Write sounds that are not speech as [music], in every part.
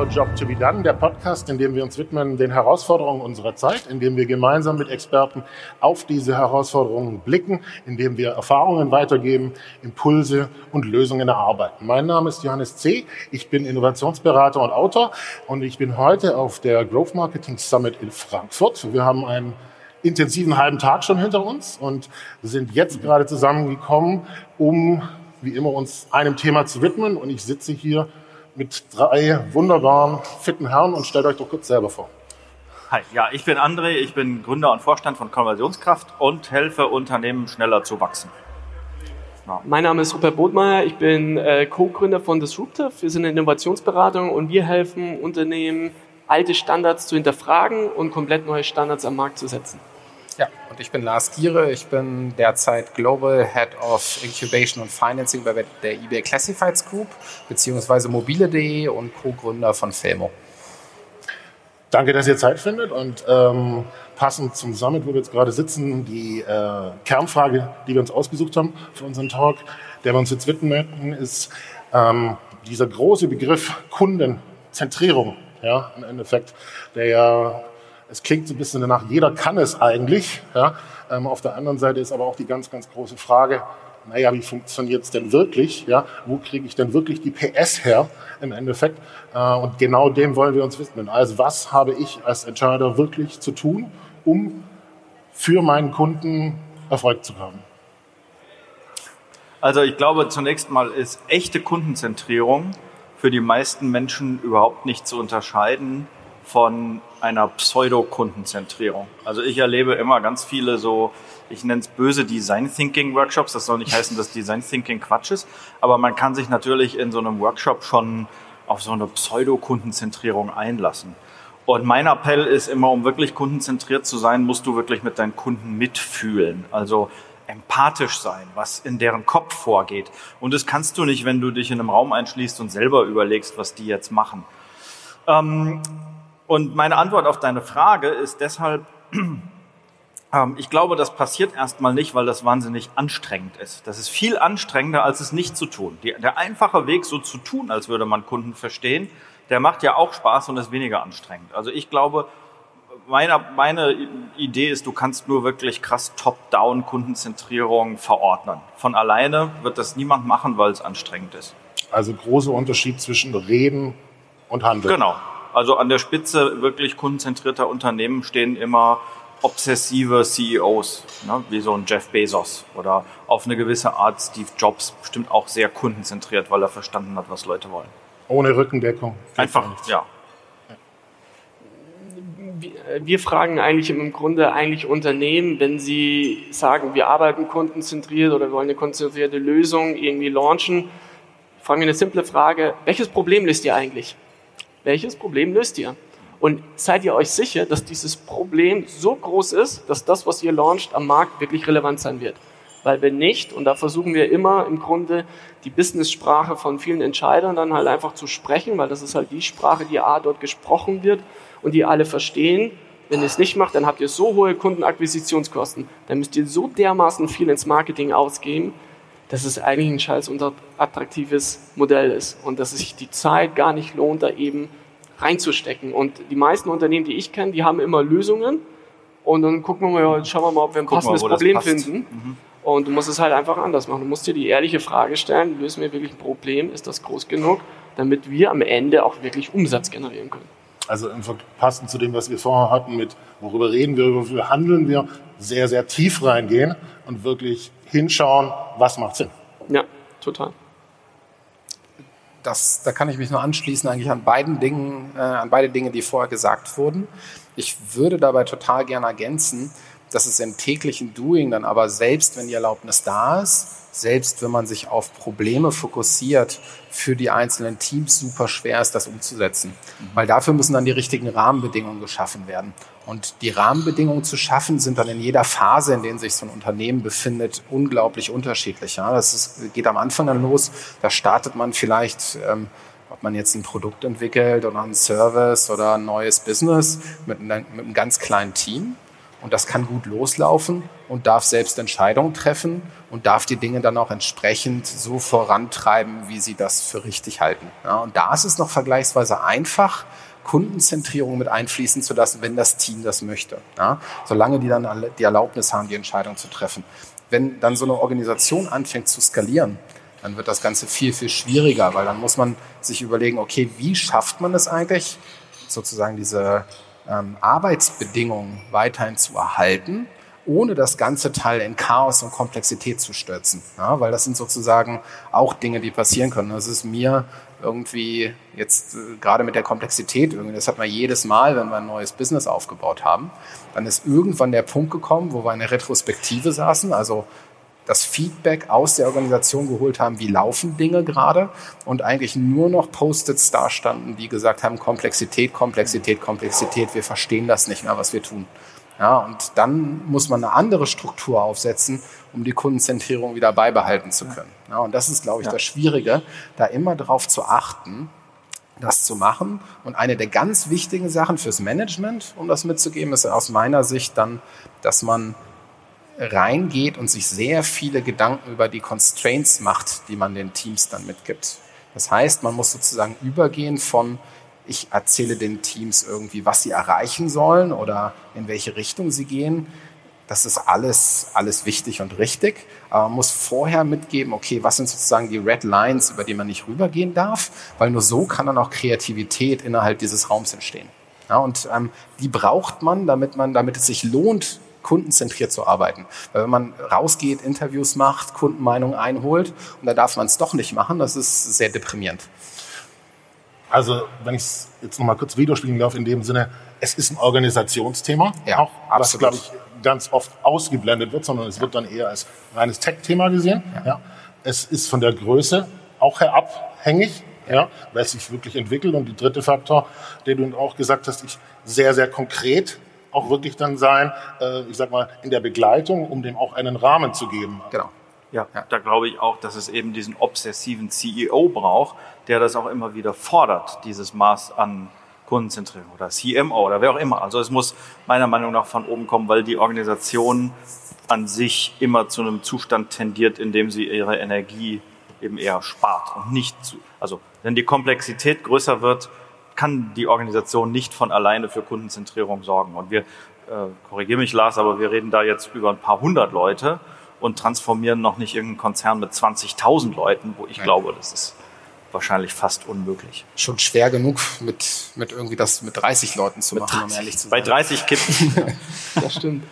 Our Job to be Done, der Podcast, in dem wir uns widmen den Herausforderungen unserer Zeit, in dem wir gemeinsam mit Experten auf diese Herausforderungen blicken, in dem wir Erfahrungen weitergeben, Impulse und Lösungen erarbeiten. Mein Name ist Johannes C. Ich bin Innovationsberater und Autor und ich bin heute auf der Growth Marketing Summit in Frankfurt. Wir haben einen intensiven halben Tag schon hinter uns und sind jetzt gerade zusammengekommen, um wie immer uns einem Thema zu widmen. Und ich sitze hier mit drei wunderbaren, fitten Herren und stellt euch doch kurz selber vor. Hi, ja, ich bin André, ich bin Gründer und Vorstand von Konversionskraft und helfe Unternehmen schneller zu wachsen. Ja. Mein Name ist Rupert Bodmeier, ich bin äh, Co-Gründer von Disruptive. Wir sind eine Innovationsberatung und wir helfen Unternehmen, alte Standards zu hinterfragen und komplett neue Standards am Markt zu setzen. Ich bin Lars Giere. Ich bin derzeit Global Head of Incubation und Financing bei der eBay Classifieds Group, beziehungsweise mobile.de und Co-Gründer von Felmo. Danke, dass ihr Zeit findet und ähm, passend zum Summit, wo wir jetzt gerade sitzen, die äh, Kernfrage, die wir uns ausgesucht haben für unseren Talk, der wir uns jetzt widmen ist ähm, dieser große Begriff Kundenzentrierung. Ja, im Endeffekt, der ja es klingt so ein bisschen danach, jeder kann es eigentlich. Ja? Ähm, auf der anderen Seite ist aber auch die ganz, ganz große Frage, naja, wie funktioniert es denn wirklich? Ja? Wo kriege ich denn wirklich die PS her im Endeffekt? Äh, und genau dem wollen wir uns widmen. Also was habe ich als Entscheider wirklich zu tun, um für meinen Kunden Erfolg zu haben? Also ich glaube, zunächst mal ist echte Kundenzentrierung für die meisten Menschen überhaupt nicht zu unterscheiden von einer Pseudo-Kundenzentrierung. Also ich erlebe immer ganz viele so, ich nenne es böse Design Thinking Workshops. Das soll nicht heißen, dass Design Thinking Quatsch ist, aber man kann sich natürlich in so einem Workshop schon auf so eine Pseudo-Kundenzentrierung einlassen. Und mein Appell ist immer, um wirklich kundenzentriert zu sein, musst du wirklich mit deinen Kunden mitfühlen. Also empathisch sein, was in deren Kopf vorgeht. Und das kannst du nicht, wenn du dich in einem Raum einschließt und selber überlegst, was die jetzt machen. Ähm, und meine Antwort auf deine Frage ist deshalb, [clears throat] ähm, ich glaube, das passiert erstmal nicht, weil das wahnsinnig anstrengend ist. Das ist viel anstrengender, als es nicht zu tun. Der einfache Weg, so zu tun, als würde man Kunden verstehen, der macht ja auch Spaß und ist weniger anstrengend. Also ich glaube, meine, meine Idee ist, du kannst nur wirklich krass top-down Kundenzentrierung verordnen. Von alleine wird das niemand machen, weil es anstrengend ist. Also großer Unterschied zwischen Reden und Handeln. Genau, also an der Spitze wirklich kundenzentrierter Unternehmen stehen immer obsessive CEOs, ne, wie so ein Jeff Bezos oder auf eine gewisse Art Steve Jobs, bestimmt auch sehr kundenzentriert, weil er verstanden hat, was Leute wollen. Ohne Rückendeckung. Einfach, ja. Wir fragen eigentlich im Grunde eigentlich Unternehmen, wenn sie sagen, wir arbeiten kundenzentriert oder wollen eine konzentrierte Lösung irgendwie launchen, fragen wir eine simple Frage, welches Problem löst ihr eigentlich? Welches Problem löst ihr? Und seid ihr euch sicher, dass dieses Problem so groß ist, dass das, was ihr launcht, am Markt wirklich relevant sein wird? Weil wenn nicht, und da versuchen wir immer im Grunde die Business-Sprache von vielen Entscheidern dann halt einfach zu sprechen, weil das ist halt die Sprache, die A dort gesprochen wird und die alle verstehen. Wenn ihr es nicht macht, dann habt ihr so hohe Kundenakquisitionskosten. Dann müsst ihr so dermaßen viel ins Marketing ausgeben, dass es eigentlich ein scheiß attraktives Modell ist und dass es sich die Zeit gar nicht lohnt, da eben reinzustecken. Und die meisten Unternehmen, die ich kenne, die haben immer Lösungen und dann gucken wir mal, schauen wir mal, ob wir ein Guck passendes mal, Problem finden. Mhm. Und du musst es halt einfach anders machen. Du musst dir die ehrliche Frage stellen, lösen wir wirklich ein Problem? Ist das groß genug, damit wir am Ende auch wirklich Umsatz generieren können? Also passend zu dem, was wir vorher hatten mit, worüber reden wir, worüber handeln wir, sehr, sehr tief reingehen und wirklich hinschauen, was macht Sinn. Ja, total. Das, da kann ich mich nur anschließen eigentlich an beiden Dingen, äh, an beide Dinge, die vorher gesagt wurden. Ich würde dabei total gerne ergänzen, dass es im täglichen Doing dann aber selbst, wenn die Erlaubnis da ist, selbst wenn man sich auf Probleme fokussiert, für die einzelnen Teams super schwer ist, das umzusetzen. Mhm. Weil dafür müssen dann die richtigen Rahmenbedingungen geschaffen werden. Und die Rahmenbedingungen zu schaffen, sind dann in jeder Phase, in der sich so ein Unternehmen befindet, unglaublich unterschiedlich. Ja, das ist, geht am Anfang dann los, da startet man vielleicht, ähm, ob man jetzt ein Produkt entwickelt oder einen Service oder ein neues Business mit, mit einem ganz kleinen Team. und das kann gut loslaufen und darf selbst Entscheidungen treffen und darf die Dinge dann auch entsprechend so vorantreiben, wie sie das für richtig halten. Ja, und da ist es noch vergleichsweise einfach, Kundenzentrierung mit einfließen zu lassen, wenn das Team das möchte. Ja, solange die dann die Erlaubnis haben, die Entscheidung zu treffen. Wenn dann so eine Organisation anfängt zu skalieren, dann wird das Ganze viel, viel schwieriger, weil dann muss man sich überlegen, okay, wie schafft man es eigentlich, sozusagen diese ähm, Arbeitsbedingungen weiterhin zu erhalten, ohne das ganze Teil in Chaos und Komplexität zu stürzen. Ja, weil das sind sozusagen auch Dinge, die passieren können. Das ist mir irgendwie jetzt äh, gerade mit der Komplexität irgendwie, das hat man jedes Mal, wenn wir ein neues Business aufgebaut haben, dann ist irgendwann der Punkt gekommen, wo wir in der Retrospektive saßen, also das Feedback aus der Organisation geholt haben, wie laufen Dinge gerade und eigentlich nur noch Post-its dastanden, die gesagt haben, Komplexität, Komplexität, Komplexität, wir verstehen das nicht mehr, was wir tun. Ja, und dann muss man eine andere Struktur aufsetzen, um die Kundenzentrierung wieder beibehalten zu können. Ja, und das ist, glaube ich, ja. das Schwierige, da immer darauf zu achten, das zu machen. Und eine der ganz wichtigen Sachen fürs Management, um das mitzugeben, ist aus meiner Sicht dann, dass man reingeht und sich sehr viele Gedanken über die Constraints macht, die man den Teams dann mitgibt. Das heißt, man muss sozusagen übergehen von, ich erzähle den Teams irgendwie, was sie erreichen sollen oder in welche Richtung sie gehen. Das ist alles, alles wichtig und richtig. Aber man muss vorher mitgeben, okay, was sind sozusagen die Red Lines, über die man nicht rübergehen darf, weil nur so kann dann auch Kreativität innerhalb dieses Raums entstehen. Ja, und ähm, die braucht man, damit man, damit es sich lohnt, kundenzentriert zu arbeiten. Weil wenn man rausgeht, Interviews macht, Kundenmeinungen einholt und da darf man es doch nicht machen, das ist sehr deprimierend. Also, wenn ich es jetzt nochmal kurz widerspiegeln darf, in dem Sinne, es ist ein Organisationsthema, ja, auch, was, glaube ich, ganz oft ausgeblendet wird, sondern es ja. wird dann eher als reines Tech-Thema gesehen. Ja. ja. Es ist von der Größe auch her abhängig, ja, weil es sich wirklich entwickelt. Und die dritte Faktor, den du auch gesagt hast, ich sehr, sehr konkret auch wirklich dann sein, äh, ich sag mal, in der Begleitung, um dem auch einen Rahmen zu geben. Genau. Ja, ja, da glaube ich auch, dass es eben diesen obsessiven CEO braucht, der das auch immer wieder fordert, dieses Maß an Kundenzentrierung oder CMO oder wer auch immer. Also es muss meiner Meinung nach von oben kommen, weil die Organisation an sich immer zu einem Zustand tendiert, in dem sie ihre Energie eben eher spart und nicht zu, also wenn die Komplexität größer wird, kann die Organisation nicht von alleine für Kundenzentrierung sorgen. Und wir, äh, korrigiere mich Lars, aber wir reden da jetzt über ein paar hundert Leute und transformieren noch nicht irgendeinen Konzern mit 20.000 Leuten, wo ich Nein. glaube, das ist wahrscheinlich fast unmöglich. Schon schwer genug, mit, mit irgendwie das mit 30 Leuten zu mit machen, 30, um ehrlich zu sein. Bei 30 Kippen. [laughs] das stimmt.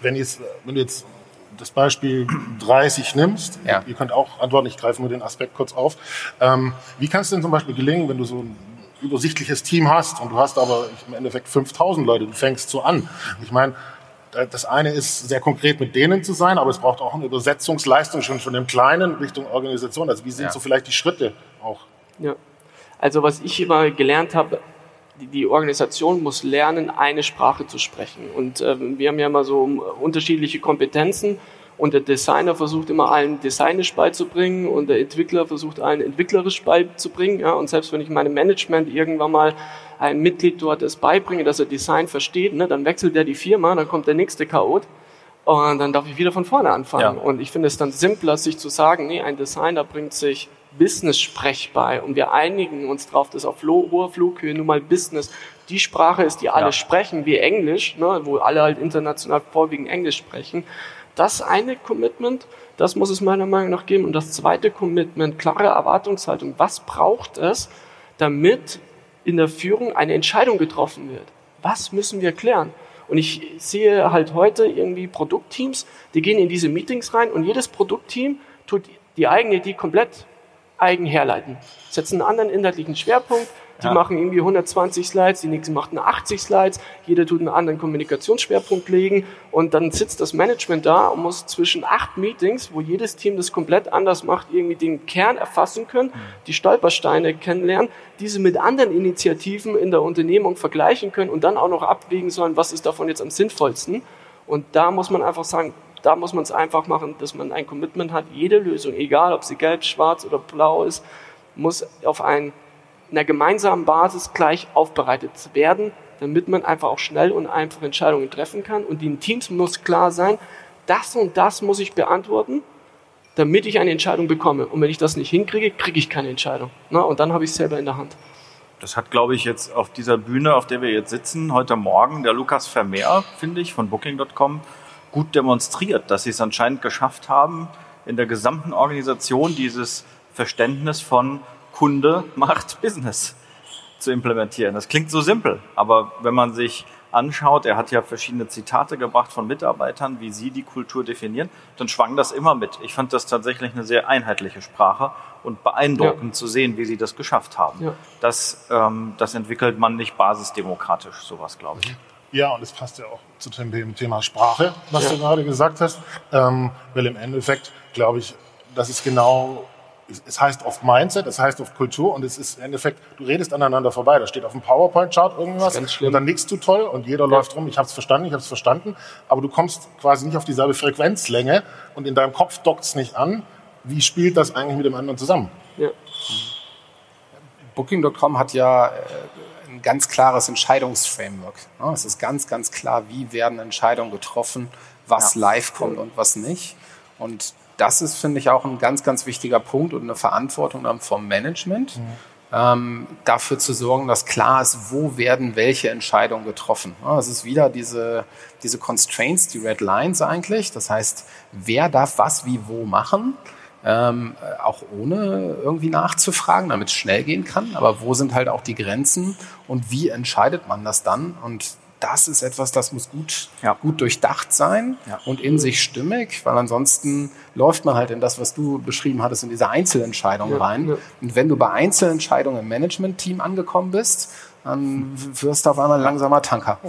Wenn, jetzt, wenn du jetzt das Beispiel 30 nimmst, ja. ihr könnt auch antworten, ich greife nur den Aspekt kurz auf. Ähm, wie kann es denn zum Beispiel gelingen, wenn du so ein übersichtliches Team hast und du hast aber im Endeffekt 5000 Leute, du fängst so an. Ich meine, das eine ist sehr konkret mit denen zu sein, aber es braucht auch eine Übersetzungsleistung schon von dem Kleinen Richtung Organisation. Also wie sind ja. so vielleicht die Schritte auch? Ja, also was ich immer gelernt habe, die, Organisation muss lernen, eine Sprache zu sprechen. Und ähm, wir haben ja immer so unterschiedliche Kompetenzen und der Designer versucht immer allen designisch beizubringen und der Entwickler versucht allen entwicklerisch beizubringen. Ja, und selbst wenn ich meinem Management irgendwann mal ein Mitglied dort es beibringe, dass er Design versteht, ne, dann wechselt er die Firma, dann kommt der nächste Chaot und dann darf ich wieder von vorne anfangen. Ja. Und ich finde es dann simpler, sich zu sagen, nee, ein Designer bringt sich Business-Sprech bei und wir einigen uns darauf, dass auf hoher Flughöhe nun mal Business die Sprache ist, die alle ja. sprechen, wie Englisch, ne, wo alle halt international vorwiegend Englisch sprechen. Das eine Commitment, das muss es meiner Meinung nach geben. Und das zweite Commitment, klare Erwartungshaltung. Was braucht es, damit in der Führung eine Entscheidung getroffen wird? Was müssen wir klären? Und ich sehe halt heute irgendwie Produktteams, die gehen in diese Meetings rein und jedes Produktteam tut die eigene Idee komplett eigen herleiten. Setzen einen anderen inhaltlichen Schwerpunkt, die ja. machen irgendwie 120 Slides, die nächsten machen 80 Slides, jeder tut einen anderen Kommunikationsschwerpunkt legen und dann sitzt das Management da und muss zwischen acht Meetings, wo jedes Team das komplett anders macht, irgendwie den Kern erfassen können, mhm. die Stolpersteine kennenlernen, diese mit anderen Initiativen in der Unternehmung vergleichen können und dann auch noch abwägen sollen, was ist davon jetzt am sinnvollsten. Und da muss man einfach sagen, da muss man es einfach machen, dass man ein Commitment hat. Jede Lösung, egal ob sie gelb, schwarz oder blau ist, muss auf ein einer gemeinsamen Basis gleich aufbereitet werden, damit man einfach auch schnell und einfach Entscheidungen treffen kann. Und den Teams muss klar sein, das und das muss ich beantworten, damit ich eine Entscheidung bekomme. Und wenn ich das nicht hinkriege, kriege ich keine Entscheidung. Na, und dann habe ich es selber in der Hand. Das hat, glaube ich, jetzt auf dieser Bühne, auf der wir jetzt sitzen, heute Morgen der Lukas Vermeer, finde ich, von Booking.com, gut demonstriert, dass sie es anscheinend geschafft haben, in der gesamten Organisation dieses Verständnis von Kunde macht [laughs] Business zu implementieren. Das klingt so simpel, aber wenn man sich anschaut, er hat ja verschiedene Zitate gebracht von Mitarbeitern, wie sie die Kultur definieren, dann schwang das immer mit. Ich fand das tatsächlich eine sehr einheitliche Sprache und beeindruckend ja. zu sehen, wie sie das geschafft haben. Ja. Das, ähm, das entwickelt man nicht basisdemokratisch, sowas, glaube ich. Ja, und es passt ja auch zu dem Thema Sprache, was ja. du gerade gesagt hast, ähm, weil im Endeffekt, glaube ich, das ist genau es heißt oft Mindset, es heißt oft Kultur und es ist im Endeffekt, du redest aneinander vorbei. Da steht auf dem PowerPoint-Chart irgendwas und dann nickst du toll und jeder ja. läuft rum, ich habe es verstanden, ich habe es verstanden, aber du kommst quasi nicht auf dieselbe Frequenzlänge und in deinem Kopf dockt es nicht an. Wie spielt das eigentlich mit dem anderen zusammen? Ja. Booking.com hat ja äh, ein ganz klares Entscheidungsframework. Es ist ganz, ganz klar, wie werden Entscheidungen getroffen, was ja. live kommt und was nicht. Und das ist, finde ich, auch ein ganz, ganz wichtiger Punkt und eine Verantwortung dann vom Management, mhm. ähm, dafür zu sorgen, dass klar ist, wo werden welche Entscheidungen getroffen. Es ist wieder diese, diese Constraints, die Red Lines eigentlich. Das heißt, wer darf was wie wo machen, ähm, auch ohne irgendwie nachzufragen, damit es schnell gehen kann. Aber wo sind halt auch die Grenzen und wie entscheidet man das dann? Und das ist etwas, das muss gut, ja. gut durchdacht sein ja. und in sich stimmig, weil ansonsten läuft man halt in das, was du beschrieben hattest, in diese Einzelentscheidung ja, rein. Und wenn du bei Einzelentscheidungen im Management-Team angekommen bist, dann wirst du auf einmal langsamer Tanker. [laughs]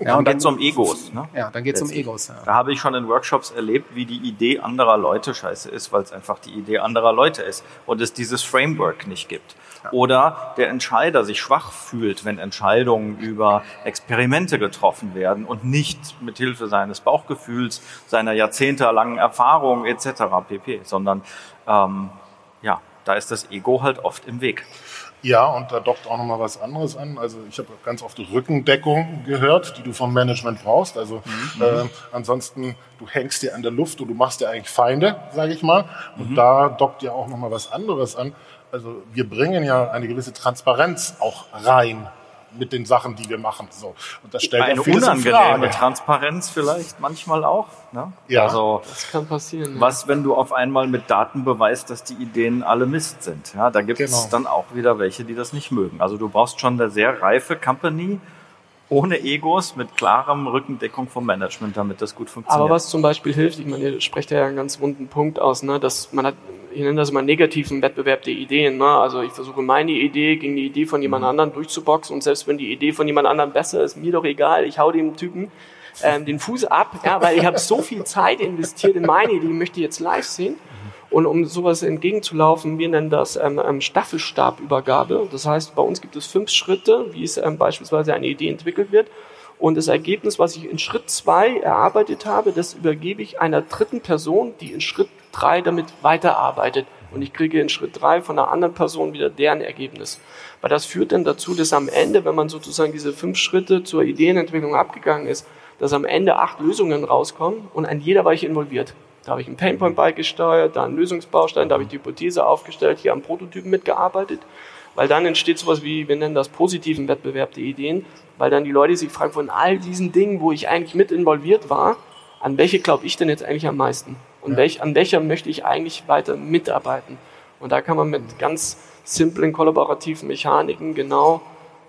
Ja, und dann geht es um Egos. Ne? Ja, dann geht es um Egos. Ja. Da habe ich schon in Workshops erlebt, wie die Idee anderer Leute scheiße ist, weil es einfach die Idee anderer Leute ist und es dieses Framework nicht gibt. Oder der Entscheider sich schwach fühlt, wenn Entscheidungen über Experimente getroffen werden und nicht mit Hilfe seines Bauchgefühls, seiner jahrzehntelangen Erfahrung etc. pp, sondern ähm, ja, da ist das Ego halt oft im Weg. Ja, und da dockt auch nochmal was anderes an. Also ich habe ganz oft Rückendeckung gehört, die du vom Management brauchst. Also mhm. äh, ansonsten, du hängst dir an der Luft und du machst dir eigentlich Feinde, sage ich mal. Und mhm. da dockt ja auch nochmal was anderes an also wir bringen ja eine gewisse Transparenz auch rein mit den Sachen, die wir machen. So. Und das stellt eine unangenehme Transparenz vielleicht manchmal auch. Ne? Ja, also, das kann passieren. Ja. Was, wenn du auf einmal mit Daten beweist, dass die Ideen alle Mist sind? Ja, da gibt es genau. dann auch wieder welche, die das nicht mögen. Also du brauchst schon eine sehr reife Company, ohne Egos, mit klarem Rückendeckung vom Management, damit das gut funktioniert. Aber was zum Beispiel hilft, ich meine, ihr sprecht ja einen ganz runden Punkt aus, ne, dass man hat, ich nenne das immer negativen Wettbewerb der Ideen. Ne? Also ich versuche meine Idee gegen die Idee von jemand mhm. anderem durchzuboxen und selbst wenn die Idee von jemand anderem besser ist, mir doch egal, ich hau dem Typen ähm, den Fuß ab, ja, weil ich habe so viel Zeit investiert in meine Idee, möchte ich jetzt live sehen. Und um sowas entgegenzulaufen, wir nennen das ähm, ähm, Staffelstabübergabe. Das heißt, bei uns gibt es fünf Schritte, wie es ähm, beispielsweise eine Idee entwickelt wird. Und das Ergebnis, was ich in Schritt zwei erarbeitet habe, das übergebe ich einer dritten Person, die in Schritt drei damit weiterarbeitet. Und ich kriege in Schritt drei von einer anderen Person wieder deren Ergebnis. Weil das führt dann dazu, dass am Ende, wenn man sozusagen diese fünf Schritte zur Ideenentwicklung abgegangen ist, dass am Ende acht Lösungen rauskommen und an jeder war ich involviert. Da habe ich einen Painpoint beigesteuert, da einen Lösungsbaustein, da habe ich die Hypothese aufgestellt, hier am Prototypen mitgearbeitet. Weil dann entsteht sowas wie, wir nennen das positiven Wettbewerb der Ideen, weil dann die Leute sich fragen, von all diesen Dingen, wo ich eigentlich mit involviert war, an welche glaube ich denn jetzt eigentlich am meisten? Und ja. welch, an welcher möchte ich eigentlich weiter mitarbeiten? Und da kann man mit ganz simplen kollaborativen Mechaniken genau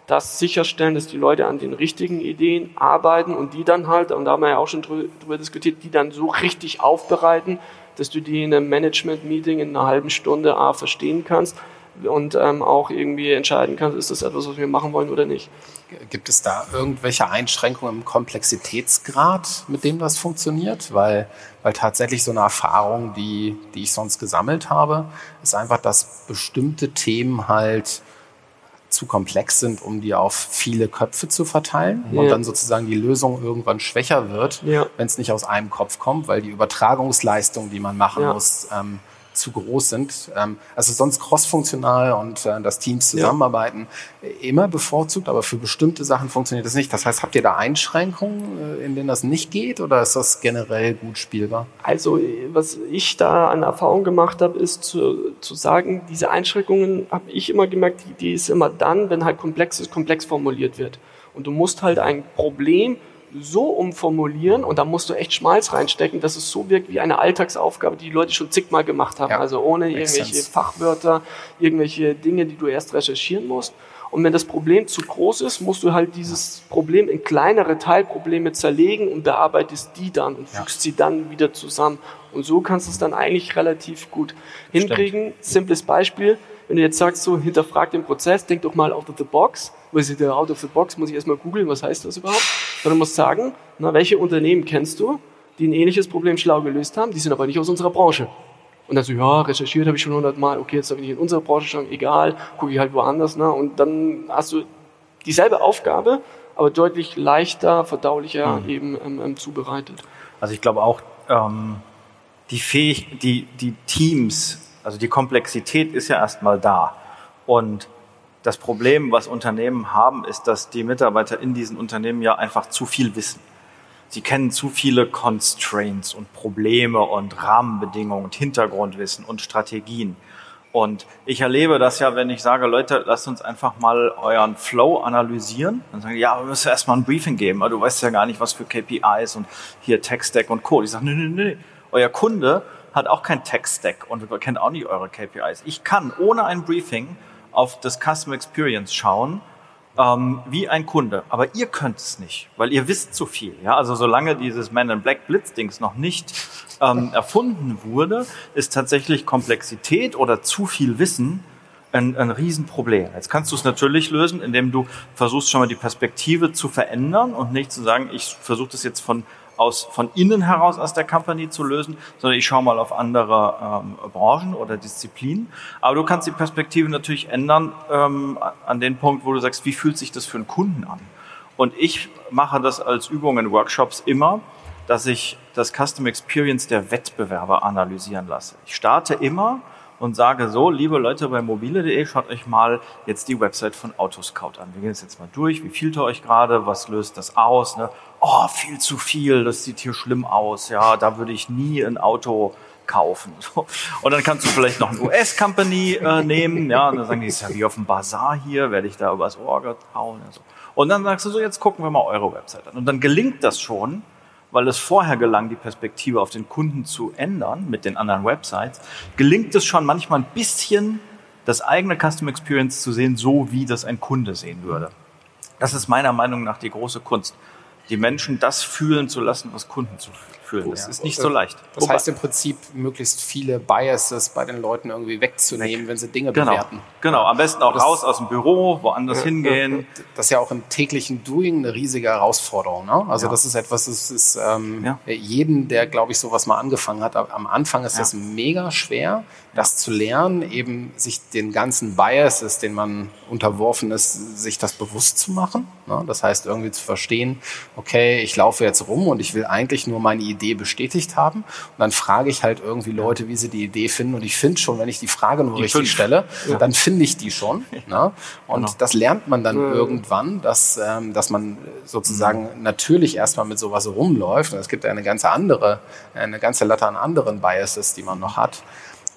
das sicherstellen, dass die Leute an den richtigen Ideen arbeiten und die dann halt, und da haben wir ja auch schon drüber diskutiert, die dann so richtig aufbereiten, dass du die in einem Management-Meeting in einer halben Stunde A verstehen kannst und ähm, auch irgendwie entscheiden kannst, ist das etwas, was wir machen wollen oder nicht. Gibt es da irgendwelche Einschränkungen im Komplexitätsgrad, mit dem das funktioniert? Weil, weil tatsächlich so eine Erfahrung, die, die ich sonst gesammelt habe, ist einfach, dass bestimmte Themen halt zu komplex sind, um die auf viele Köpfe zu verteilen ja. und dann sozusagen die Lösung irgendwann schwächer wird, ja. wenn es nicht aus einem Kopf kommt, weil die Übertragungsleistung, die man machen ja. muss, ähm, zu groß sind. Ähm, also sonst crossfunktional und äh, dass Teams zusammenarbeiten ja. immer bevorzugt, aber für bestimmte Sachen funktioniert das nicht. Das heißt, habt ihr da Einschränkungen, äh, in denen das nicht geht oder ist das generell gut spielbar? Also was ich da an Erfahrung gemacht habe, ist zu, zu sagen, diese Einschränkungen habe ich immer gemerkt, die, die ist immer dann, wenn halt komplexes komplex formuliert wird. Und du musst halt ein Problem so umformulieren und da musst du echt Schmalz reinstecken, dass es so wirkt wie eine Alltagsaufgabe, die die Leute schon zigmal gemacht haben. Ja, also ohne irgendwelche sense. Fachwörter, irgendwelche Dinge, die du erst recherchieren musst. Und wenn das Problem zu groß ist, musst du halt dieses Problem in kleinere Teilprobleme zerlegen und bearbeitest die dann und fügst ja. sie dann wieder zusammen. Und so kannst du es dann eigentlich relativ gut hinkriegen. Stimmt. Simples Beispiel. Wenn du jetzt sagst, so hinterfrag den Prozess, denk doch mal out of the box. Was ist der out of the box? Muss ich erstmal googeln, was heißt das überhaupt? Sondern musst sagen, na, welche Unternehmen kennst du, die ein ähnliches Problem schlau gelöst haben, die sind aber nicht aus unserer Branche. Und dann so, ja, recherchiert habe ich schon hundertmal, okay, jetzt habe ich nicht in unserer Branche schon, egal, gucke ich halt woanders. Ne? Und dann hast du dieselbe Aufgabe, aber deutlich leichter, verdaulicher mhm. eben ähm, ähm, zubereitet. Also ich glaube auch, ähm, die, Fähig die, die Teams also die Komplexität ist ja erstmal da. Und das Problem, was Unternehmen haben, ist, dass die Mitarbeiter in diesen Unternehmen ja einfach zu viel wissen. Sie kennen zu viele Constraints und Probleme und Rahmenbedingungen und Hintergrundwissen und Strategien. Und ich erlebe das ja, wenn ich sage, Leute, lasst uns einfach mal euren Flow analysieren. Dann sagen die, ja, wir müssen erstmal ein Briefing geben, du weißt ja gar nicht, was für KPIs und hier Tech-Stack und Co. Ich sage, nee, nee, nee. Euer Kunde hat auch kein Tech-Stack und kennt auch nicht eure KPIs. Ich kann ohne ein Briefing auf das Customer Experience schauen, ähm, wie ein Kunde. Aber ihr könnt es nicht, weil ihr wisst zu viel. Ja? Also solange dieses Man in Black Blitzdings noch nicht ähm, erfunden wurde, ist tatsächlich Komplexität oder zu viel Wissen ein, ein Riesenproblem. Jetzt kannst du es natürlich lösen, indem du versuchst schon mal die Perspektive zu verändern und nicht zu sagen, ich versuche das jetzt von aus, von innen heraus aus der Company zu lösen, sondern ich schaue mal auf andere ähm, Branchen oder Disziplinen. Aber du kannst die Perspektive natürlich ändern ähm, an den Punkt, wo du sagst, wie fühlt sich das für einen Kunden an? Und ich mache das als Übung in Workshops immer, dass ich das Custom Experience der Wettbewerber analysieren lasse. Ich starte immer und sage so, liebe Leute bei mobile.de, schaut euch mal jetzt die Website von Autoscout an. Wir gehen es jetzt mal durch. Wie fühlt ihr euch gerade? Was löst das aus? Ne? Oh, viel zu viel. Das sieht hier schlimm aus. Ja, da würde ich nie ein Auto kaufen. [laughs] Und dann kannst du vielleicht noch eine US-Company äh, nehmen. Ja, und dann sagen die, ist ja wie auf dem Bazar hier, werde ich da übers Ohr gehauen. Und, so. und dann sagst du so, jetzt gucken wir mal eure Website an. Und dann gelingt das schon, weil es vorher gelang, die Perspektive auf den Kunden zu ändern mit den anderen Websites, gelingt es schon manchmal ein bisschen, das eigene Custom Experience zu sehen, so wie das ein Kunde sehen würde. Das ist meiner Meinung nach die große Kunst, die Menschen das fühlen zu lassen, was Kunden zu fühlen führen. Das ja. ist nicht so leicht. Das Wobei, heißt im Prinzip, möglichst viele Biases bei den Leuten irgendwie wegzunehmen, Weg. wenn sie Dinge genau. bewerten. Genau, am besten auch das, raus aus dem Büro, woanders ja, hingehen. Das ist ja auch im täglichen Doing eine riesige Herausforderung. Ne? Also ja. das ist etwas, das ist ähm, jeden, der, glaube ich, sowas mal angefangen hat, am Anfang ist das mega schwer, das zu lernen, eben sich den ganzen Biases, den man unterworfen ist, sich das bewusst zu machen. Ne? Das heißt, irgendwie zu verstehen, okay, ich laufe jetzt rum und ich will eigentlich nur meine Idee bestätigt haben. Und dann frage ich halt irgendwie Leute, wie sie die Idee finden. Und ich finde schon, wenn ich die Frage nur die richtig fünf. stelle, ja. dann finde ich die schon. Ne? Und genau. das lernt man dann mhm. irgendwann, dass, ähm, dass man sozusagen mhm. natürlich erstmal mit sowas rumläuft. Und es gibt eine ganze andere, eine ganze Latte an anderen Biases, die man noch hat.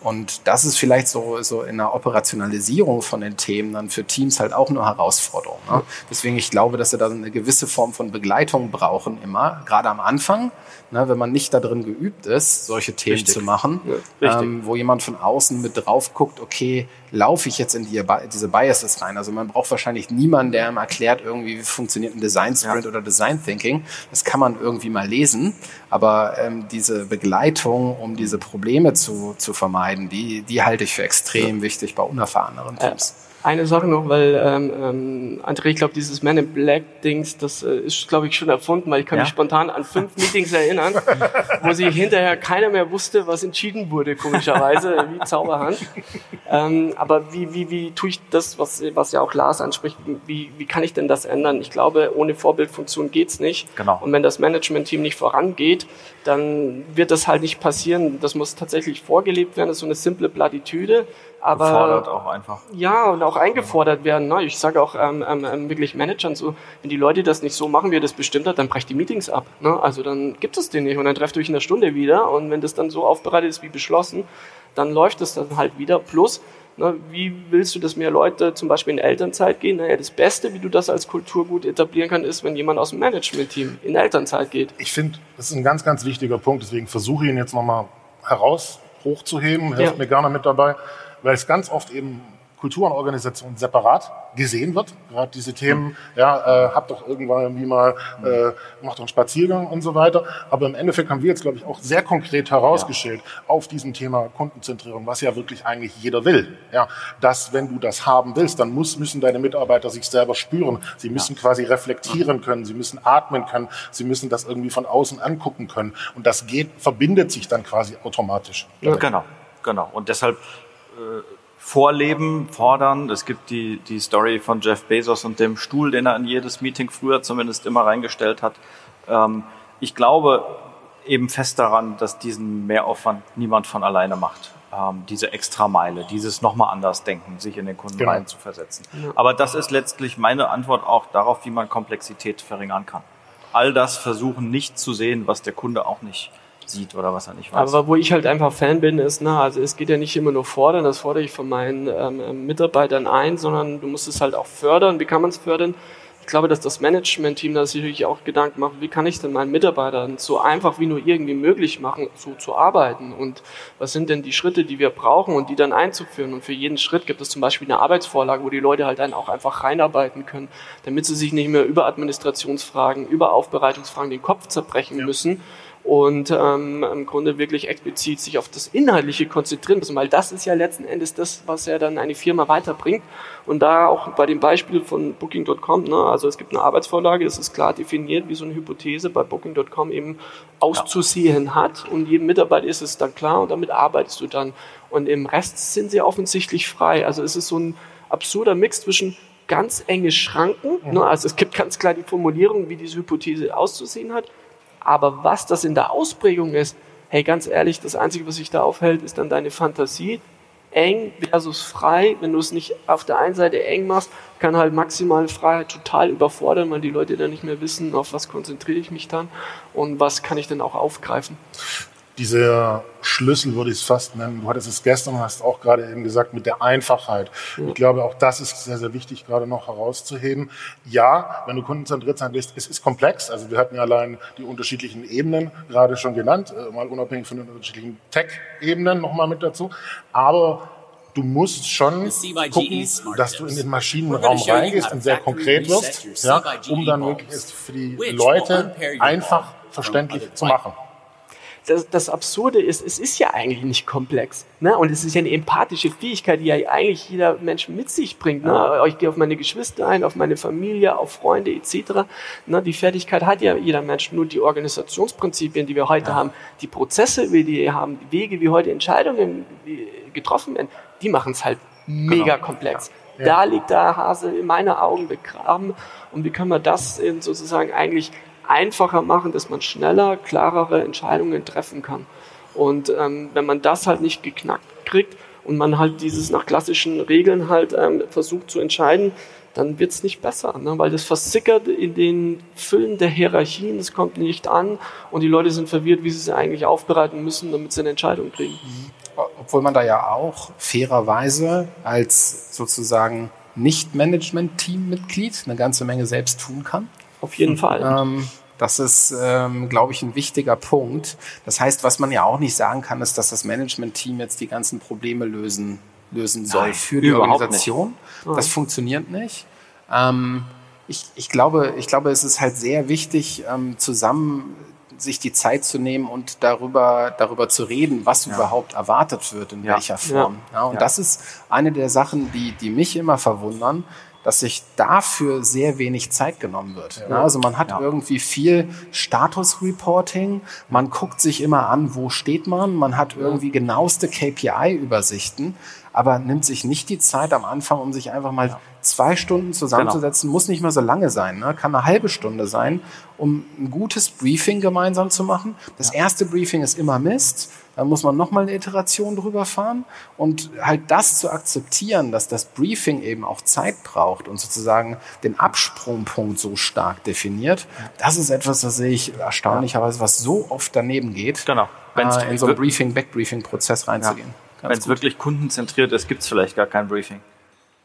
Und das ist vielleicht so, so in der Operationalisierung von den Themen dann für Teams halt auch eine Herausforderung. Ne? Deswegen, ich glaube, dass sie da eine gewisse Form von Begleitung brauchen immer, gerade am Anfang, ne, wenn man nicht da drin geübt ist, solche Themen Richtig. zu machen, ja, ähm, wo jemand von außen mit drauf guckt, okay, laufe ich jetzt in die, diese Biases rein? Also man braucht wahrscheinlich niemanden, der ihm erklärt, irgendwie, wie funktioniert ein Design Sprint ja. oder Design Thinking. Das kann man irgendwie mal lesen, aber ähm, diese Begleitung, um diese Probleme zu, zu vermeiden, die, die halte ich für extrem ja. wichtig bei unerfahreneren Teams. Eine Sache noch, weil ähm, ähm, André, ich glaube, dieses Man in Black Dings, das äh, ist, glaube ich, schon erfunden, weil ich kann ja? mich spontan an fünf [laughs] Meetings erinnern, wo sich hinterher keiner mehr wusste, was entschieden wurde, komischerweise, [laughs] wie Zauberhand. Ähm, aber wie, wie, wie tue ich das, was, was ja auch Lars anspricht, wie, wie kann ich denn das ändern? Ich glaube, ohne Vorbildfunktion geht's nicht. Genau. Und wenn das Management-Team nicht vorangeht, dann wird das halt nicht passieren. Das muss tatsächlich vorgelebt werden. Das ist so eine simple Plattitüde. Aber Gefordert auch einfach. ja, und auch eingefordert werden. Ne? Ich sage auch ähm, ähm, ähm, wirklich Managern so, wenn die Leute das nicht so machen, wie er das bestimmt hat, dann brecht die Meetings ab. Ne? Also dann gibt es den nicht und dann trefft ihr euch in einer Stunde wieder und wenn das dann so aufbereitet ist wie beschlossen, dann läuft es dann halt wieder. Plus, ne, wie willst du, dass mehr Leute zum Beispiel in Elternzeit gehen? Naja, das Beste, wie du das als Kulturgut etablieren kannst, ist, wenn jemand aus dem Management-Team in Elternzeit geht. Ich finde, das ist ein ganz, ganz wichtiger Punkt, deswegen versuche ich ihn jetzt nochmal heraus hochzuheben, helft Ja. mir gerne mit dabei, weil es ganz oft eben Kultur und Organisation separat gesehen wird. Gerade diese Themen, ja, äh, habt doch irgendwann irgendwie mal, äh, macht doch einen Spaziergang und so weiter. Aber im Endeffekt haben wir jetzt, glaube ich, auch sehr konkret herausgestellt auf diesem Thema Kundenzentrierung, was ja wirklich eigentlich jeder will. Ja, dass wenn du das haben willst, dann muss, müssen deine Mitarbeiter sich selber spüren. Sie müssen quasi reflektieren können, sie müssen atmen können, sie müssen das irgendwie von außen angucken können. Und das geht, verbindet sich dann quasi automatisch. Genau, genau. Und deshalb äh, vorleben, fordern. Es gibt die, die Story von Jeff Bezos und dem Stuhl, den er in jedes Meeting früher zumindest immer reingestellt hat. Ähm, ich glaube eben fest daran, dass diesen Mehraufwand niemand von alleine macht. Ähm, diese Extrameile, dieses nochmal anders denken, sich in den Kunden Genau. reinzuversetzen. Aber das ist letztlich meine Antwort auch darauf, wie man Komplexität verringern kann. All das versuchen nicht zu sehen, was der Kunde auch nicht sieht oder was er nicht weiß. Aber wo ich halt einfach Fan bin, ist, na, also es geht ja nicht immer nur fordern, das fordere ich von meinen ähm, ähm, Mitarbeitern ein, sondern du musst es halt auch fördern. Wie kann man es fördern? Ich glaube, dass das Management-Team da sich natürlich auch Gedanken macht, wie kann ich denn meinen Mitarbeitern so einfach wie nur irgendwie möglich machen, so zu arbeiten und was sind denn die Schritte, die wir brauchen und die dann einzuführen. Und für jeden Schritt gibt es zum Beispiel eine Arbeitsvorlage, wo die Leute halt dann auch einfach reinarbeiten können, damit sie sich nicht mehr über Administrationsfragen, über Aufbereitungsfragen den Kopf zerbrechen müssen, und ähm, im Grunde wirklich explizit sich auf das Inhaltliche konzentrieren müssen, weil das ist ja letzten Endes das, was ja dann eine Firma weiterbringt. Und da auch bei dem Beispiel von Booking.com, ne, also es gibt eine Arbeitsvorlage, es ist klar definiert, wie so eine Hypothese bei Booking.com eben auszusehen hat und jedem Mitarbeiter ist es dann klar und damit arbeitest du dann. Und im Rest sind sie offensichtlich frei. Also es ist so ein absurder Mix zwischen ganz enge Schranken, ne, also es gibt ganz klar die Formulierung, wie diese Hypothese auszusehen hat, aber was das in der Ausprägung ist, hey, ganz ehrlich, das Einzige, was sich da aufhält, ist dann deine Fantasie. Eng versus frei. Wenn du es nicht auf der einen Seite eng machst, kann halt maximale Freiheit total überfordern, weil die Leute dann nicht mehr wissen, auf was konzentriere ich mich dann und was kann ich denn auch aufgreifen. Dieser Schlüssel würde ich es fast nennen. Du hattest es gestern, hast auch gerade eben gesagt, mit der Einfachheit. Ich glaube, auch das ist sehr, sehr wichtig, gerade noch herauszuheben. Ja, wenn du kundenzentriert sein willst, es ist komplex. Also wir hatten ja allein die unterschiedlichen Ebenen gerade schon genannt, äh, mal unabhängig von den unterschiedlichen Tech-Ebenen nochmal mit dazu. Aber du musst schon gucken, dass du in den Maschinenraum reingehst und sehr konkret wirst, ja, um dann möglichst für die Leute einfach verständlich zu machen. Das, das Absurde ist, es ist ja eigentlich nicht komplex. Ne? Und es ist ja eine empathische Fähigkeit, die ja eigentlich jeder Mensch mit sich bringt. Ne? Ich gehe auf meine Geschwister ein, auf meine Familie, auf Freunde etc. Ne? Die Fertigkeit hat ja jeder Mensch. Nur die Organisationsprinzipien, die wir heute haben, die Prozesse, wie die haben, die Wege, wie heute Entscheidungen getroffen werden, die machen es halt mega komplex. Da liegt der Hase in meinen Augen begraben. Und wie können wir das sozusagen eigentlich einfacher machen, dass man schneller, klarere Entscheidungen treffen kann. Und ähm, wenn man das halt nicht geknackt kriegt und man halt dieses nach klassischen Regeln halt ähm, versucht zu entscheiden, dann wird's nicht besser, ne? weil das versickert in den Füllen der Hierarchien, es kommt nicht an und die Leute sind verwirrt, wie sie sie eigentlich aufbereiten müssen, damit sie eine Entscheidung kriegen. Obwohl man da ja auch fairerweise als sozusagen Nicht-Management-Team-Mitglied eine ganze Menge selbst tun kann. Auf jeden Fall. Ähm, das ist, ähm, glaube ich, ein wichtiger Punkt. Das heißt, was man ja auch nicht sagen kann, ist, dass das Management-Team jetzt die ganzen Probleme lösen, lösen soll Nein, für die Organisation. Das funktioniert nicht. Ähm, ich, ich, glaube, ich glaube, es ist halt sehr wichtig, ähm, zusammen sich die Zeit zu nehmen und darüber, darüber zu reden, was überhaupt erwartet wird, in Ja. welcher Form. Ja. und Ja. das ist eine der Sachen, die, die mich immer verwundern, dass sich dafür sehr wenig Zeit genommen wird. Ja. Also man hat Ja. irgendwie viel Status-Reporting, man guckt sich immer an, wo steht man, man hat irgendwie genaueste KPI-Übersichten, aber nimmt sich nicht die Zeit am Anfang, um sich einfach mal ja. zwei Stunden zusammenzusetzen. Genau. Muss nicht mal so lange sein, ne? kann eine halbe Stunde sein, um ein gutes Briefing gemeinsam zu machen. Das erste Briefing ist immer Mist. Dann muss man nochmal eine Iteration drüber fahren und halt das zu akzeptieren, dass das Briefing eben auch Zeit braucht und sozusagen den Absprungpunkt so stark definiert. Das ist etwas, das sehe ich erstaunlicherweise, was so oft daneben geht, genau. äh, in so einen Briefing-Backbriefing-Prozess reinzugehen. Ja. Wenn es wirklich kundenzentriert ist, gibt es vielleicht gar kein Briefing.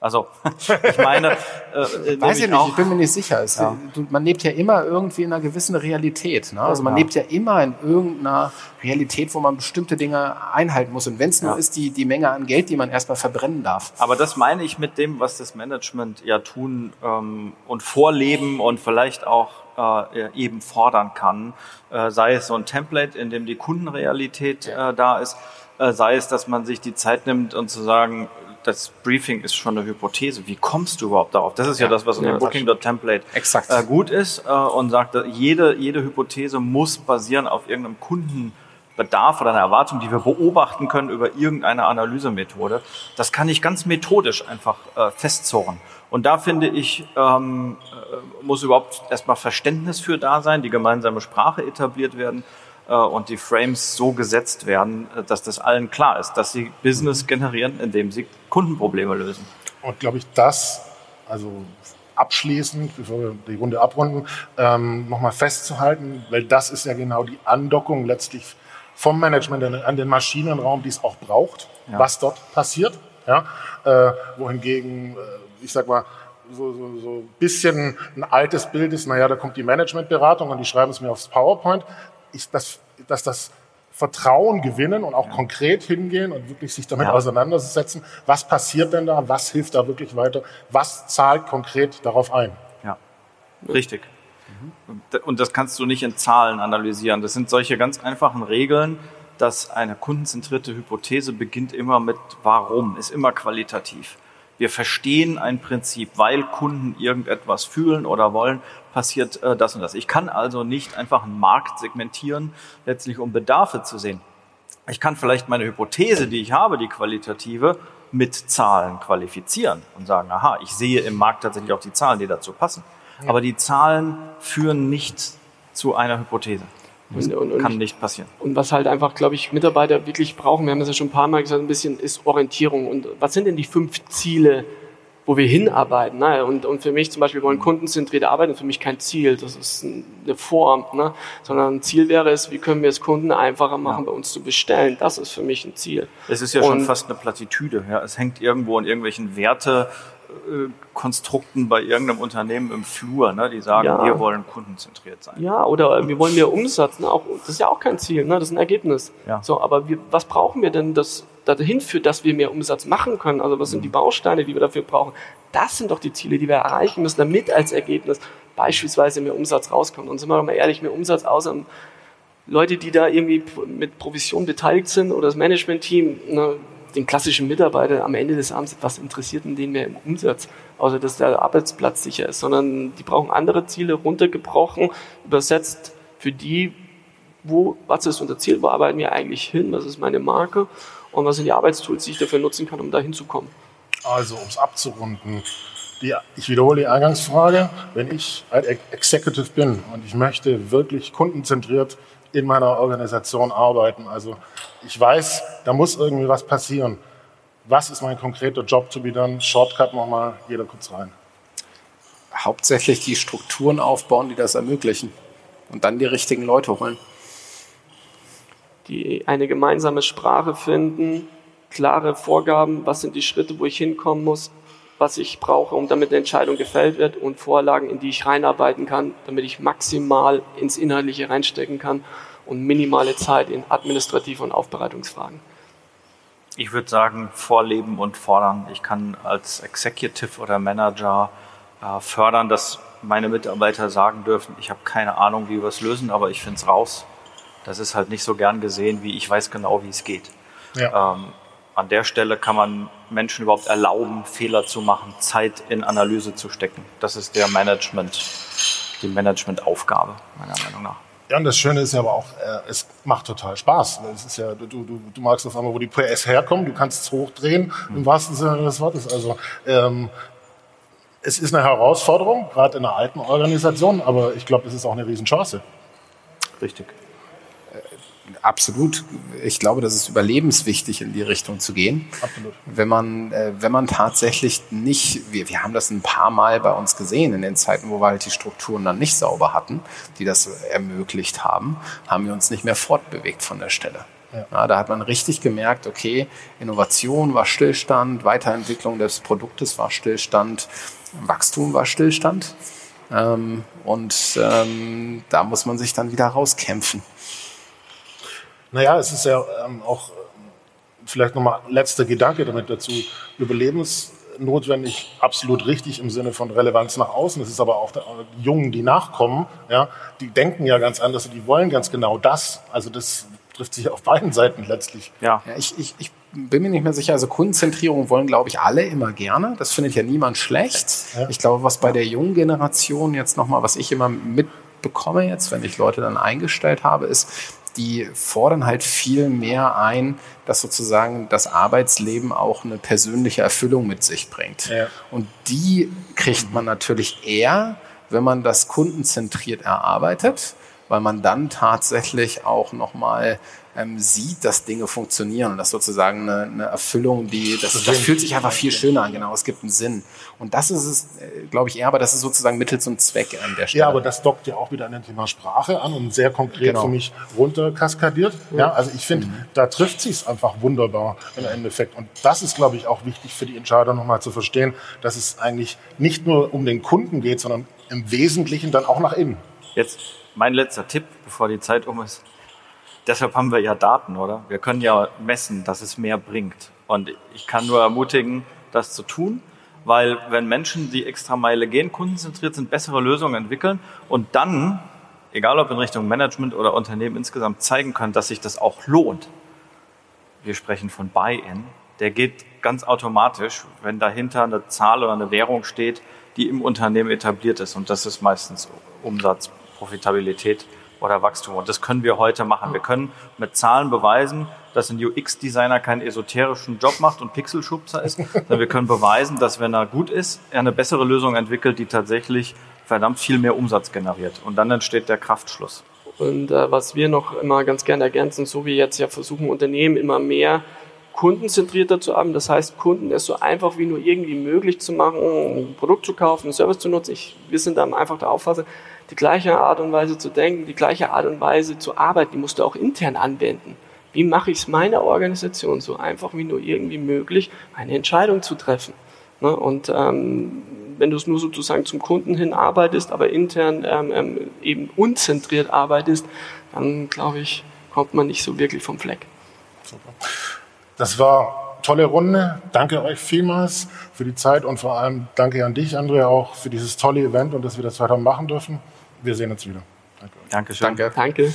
Also, [laughs] ich meine, äh, weiß ich nicht, auch, ich bin mir nicht sicher. Es, ja. man lebt ja immer irgendwie in einer gewissen Realität. Ne? Also man ja. lebt ja immer in irgendeiner Realität, wo man bestimmte Dinge einhalten muss. Und wenn es nur ja. ist, die, die Menge an Geld, die man erstmal verbrennen darf. Aber das meine ich mit dem, was das Management ja tun ähm, und vorleben und vielleicht auch äh, eben fordern kann. Äh, sei es so ein Template, in dem die Kundenrealität äh, da ist, äh, sei es, dass man sich die Zeit nimmt und zu sagen, das Briefing ist schon eine Hypothese. Wie kommst du überhaupt darauf? Das ist ja, ja das, was in ja, dem Booking.template äh, gut ist äh, und sagt, jede, jede Hypothese muss basieren auf irgendeinem Kundenbedarf oder einer Erwartung, die wir beobachten können über irgendeine Analysemethode. Das kann ich ganz methodisch einfach äh, festzurren. Und da finde ich, ähm, äh, muss überhaupt erstmal Verständnis für da sein, die gemeinsame Sprache etabliert werden äh, und die Frames so gesetzt werden, äh, dass das allen klar ist, dass sie Business generieren, indem sie Kundenprobleme lösen. Und glaube ich, das, also abschließend, bevor wir die Runde abrunden, ähm, nochmal festzuhalten, weil das ist ja genau die Andockung letztlich vom Management an den Maschinenraum, die es auch braucht, ja. was dort passiert. Ja? Äh, wohingegen, äh, ich sag mal, so, so, so ein bisschen ein altes Bild ist, naja, da kommt die Managementberatung und die schreiben es mir aufs PowerPoint ist das, dass das Vertrauen gewinnen und auch ja. konkret hingehen und wirklich sich damit ja. auseinandersetzen. Was passiert denn da? Was hilft da wirklich weiter? Was zahlt konkret darauf ein? Ja, richtig. Mhm. Und das kannst du nicht in Zahlen analysieren. Das sind solche ganz einfachen Regeln, dass eine kundenzentrierte Hypothese beginnt immer mit Warum, ist immer qualitativ. Wir verstehen ein Prinzip, weil Kunden irgendetwas fühlen oder wollen, passiert äh, das und das. Ich kann also nicht einfach einen Markt segmentieren, letztlich um Bedarfe zu sehen. Ich kann vielleicht meine Hypothese, die ich habe, die qualitative, mit Zahlen qualifizieren und sagen, aha, ich sehe im Markt tatsächlich auch die Zahlen, die dazu passen. Aber die Zahlen führen nicht zu einer Hypothese. Das und, und, kann nicht passieren. Und was halt einfach, glaube ich, Mitarbeiter wirklich brauchen, wir haben das ja schon ein paar Mal gesagt, ein bisschen ist Orientierung. Und was sind denn die fünf Ziele, wo wir hinarbeiten? Ne? Und, und für mich zum Beispiel, wir wollen kundenzentriert arbeiten, für mich kein Ziel, das ist eine Form, ne? sondern ein Ziel wäre es, wie können wir es Kunden einfacher machen, ja. bei uns zu bestellen. Das ist für mich ein Ziel. Es ist ja und, schon fast eine Plattitüde. Ja? Es hängt irgendwo in irgendwelchen Werte Konstrukten bei irgendeinem Unternehmen im Flur, ne, die sagen, ja. wir wollen kundenzentriert sein. Ja, oder wir wollen mehr Umsatz. Ne, auch, das ist ja auch kein Ziel, ne, das ist ein Ergebnis. Ja. So, aber wir, was brauchen wir denn, das dahin führt, dass wir mehr Umsatz machen können? Also was sind die mhm. Bausteine, die wir dafür brauchen? Das sind doch die Ziele, die wir erreichen müssen, damit als Ergebnis beispielsweise mehr Umsatz rauskommt. Und sind wir doch mal ehrlich, mehr Umsatz außer Leute, die da irgendwie mit Provision beteiligt sind oder das Management-Team, ne, den klassischen Mitarbeiter am Ende des Abends, was interessiert denn den mehr im Umsatz, außer dass der Arbeitsplatz sicher ist, sondern die brauchen andere Ziele runtergebrochen, übersetzt für die, wo, was ist unser Ziel, wo arbeiten wir eigentlich hin, was ist meine Marke und was sind die Arbeitstools, die ich dafür nutzen kann, um da hinzukommen. Also, um es abzurunden, die, ich wiederhole die Eingangsfrage, wenn ich ein Executive bin und ich möchte wirklich kundenzentriert in meiner Organisation arbeiten. Also ich weiß, da muss irgendwie was passieren. Was ist mein konkreter Job to be done? Shortcut nochmal, jeder kurz rein. Hauptsächlich die Strukturen aufbauen, die das ermöglichen. Und dann die richtigen Leute holen. Die eine gemeinsame Sprache finden, klare Vorgaben, was sind die Schritte, wo ich hinkommen muss, was ich brauche, um damit eine Entscheidung gefällt wird und Vorlagen, in die ich reinarbeiten kann, damit ich maximal ins Inhaltliche reinstecken kann und minimale Zeit in administrative und Aufbereitungsfragen. Ich würde sagen, vorleben und fordern. Ich kann als Executive oder Manager äh, fördern, dass meine Mitarbeiter sagen dürfen, ich habe keine Ahnung, wie wir es lösen, aber ich finde es raus. Das ist halt nicht so gern gesehen, wie ich weiß genau, wie es geht. Ja. Ähm, an der Stelle kann man Menschen überhaupt erlauben, Fehler zu machen, Zeit in Analyse zu stecken. Das ist der Management, die Managementaufgabe, meiner Meinung nach. Ja, und das Schöne ist ja aber auch, äh, es macht total Spaß. Es ist ja, du, du, du magst auf einmal, wo die PS herkommen, du kannst es hochdrehen, im wahrsten Sinne des Wortes. Also ähm, es ist eine Herausforderung, gerade in einer alten Organisation, aber ich glaube, es ist auch eine Riesenchance. Richtig. Absolut. Ich glaube, das ist überlebenswichtig, in die Richtung zu gehen. Absolut. Wenn man, äh, wenn man tatsächlich nicht, wir, wir haben das ein paar Mal bei uns gesehen, in den Zeiten, wo wir halt die Strukturen dann nicht sauber hatten, die das ermöglicht haben, haben wir uns nicht mehr fortbewegt von der Stelle. Ja. Ja, da hat man richtig gemerkt, okay, Innovation war Stillstand, Weiterentwicklung des Produktes war Stillstand, Wachstum war Stillstand. Ähm, und ähm, da muss man sich dann wieder rauskämpfen. Naja, es ist ja ähm, auch vielleicht nochmal letzter Gedanke damit dazu. Überlebensnotwendig, absolut richtig im Sinne von Relevanz nach außen. Es ist aber auch die Jungen, die nachkommen, ja, die denken ja ganz anders und die wollen ganz genau das. Also das trifft sich auf beiden Seiten letztlich. Ja, ja ich, ich, ich bin mir nicht mehr sicher. Also Kundenzentrierung wollen, glaube ich, alle immer gerne. Das findet ja niemand schlecht. Ja. Ich glaube, was bei der jungen Generation jetzt nochmal, was ich immer mitbekomme jetzt, wenn ich Leute dann eingestellt habe, ist, die fordern halt viel mehr ein, dass sozusagen das Arbeitsleben auch eine persönliche Erfüllung mit sich bringt. Ja. Und die kriegt man natürlich eher, wenn man das kundenzentriert erarbeitet, weil man dann tatsächlich auch nochmal ähm, sieht, dass Dinge funktionieren und das sozusagen eine, eine Erfüllung, die, das, das fühlt sich einfach viel schöner an, genau, es gibt einen Sinn. Und das ist es, äh, glaube ich, eher, aber das ist sozusagen Mittel zum Zweck an der Stelle. Ja, aber das dockt ja auch wieder an dem Thema Sprache an und sehr konkret genau. für mich runterkaskadiert. Ja, ja also ich finde, mhm. da trifft sich es einfach wunderbar im Endeffekt. Und das ist, glaube ich, auch wichtig für die Entscheider nochmal zu verstehen, dass es eigentlich nicht nur um den Kunden geht, sondern im Wesentlichen dann auch nach innen. Jetzt mein letzter Tipp, bevor die Zeit um ist deshalb haben wir ja Daten, oder? Wir können ja messen, dass es mehr bringt. Und ich kann nur ermutigen, das zu tun, weil wenn Menschen die extra Meile gehen, kundenzentriert sind, bessere Lösungen entwickeln und dann, egal ob in Richtung Management oder Unternehmen insgesamt, zeigen können, dass sich das auch lohnt. Wir sprechen von Buy-in. Der geht ganz automatisch, wenn dahinter eine Zahl oder eine Währung steht, die im Unternehmen etabliert ist. Und das ist meistens Umsatz, Profitabilität oder Wachstum. Und das können wir heute machen. Wir können mit Zahlen beweisen, dass ein UX-Designer keinen esoterischen Job macht und Pixelschubser ist, sondern wir können beweisen, dass wenn er gut ist, er eine bessere Lösung entwickelt, die tatsächlich verdammt viel mehr Umsatz generiert. Und dann entsteht der Kraftschluss. Und äh, was wir noch immer ganz gerne ergänzen, so wie jetzt ja versuchen Unternehmen immer mehr kundenzentrierter zu haben. Das heißt, Kunden es so einfach wie nur irgendwie möglich zu machen, ein Produkt zu kaufen, einen Service zu nutzen. Ich, wir sind dann einfach der Auffassung, die gleiche Art und Weise zu denken, die gleiche Art und Weise zu arbeiten, die musst du auch intern anwenden. Wie mache ich es meiner Organisation so einfach wie nur irgendwie möglich, eine Entscheidung zu treffen? Ne? Und ähm, wenn du es nur sozusagen zum Kunden hin arbeitest, aber intern ähm, ähm, eben unzentriert arbeitest, dann glaube ich, kommt man nicht so wirklich vom Fleck. Super. Das war tolle Runde. Danke euch vielmals für die Zeit und vor allem danke an dich, Andrea, auch für dieses tolle Event und dass wir das weiter machen dürfen. Wir sehen uns wieder. Danke. Dankeschön. Danke. Danke.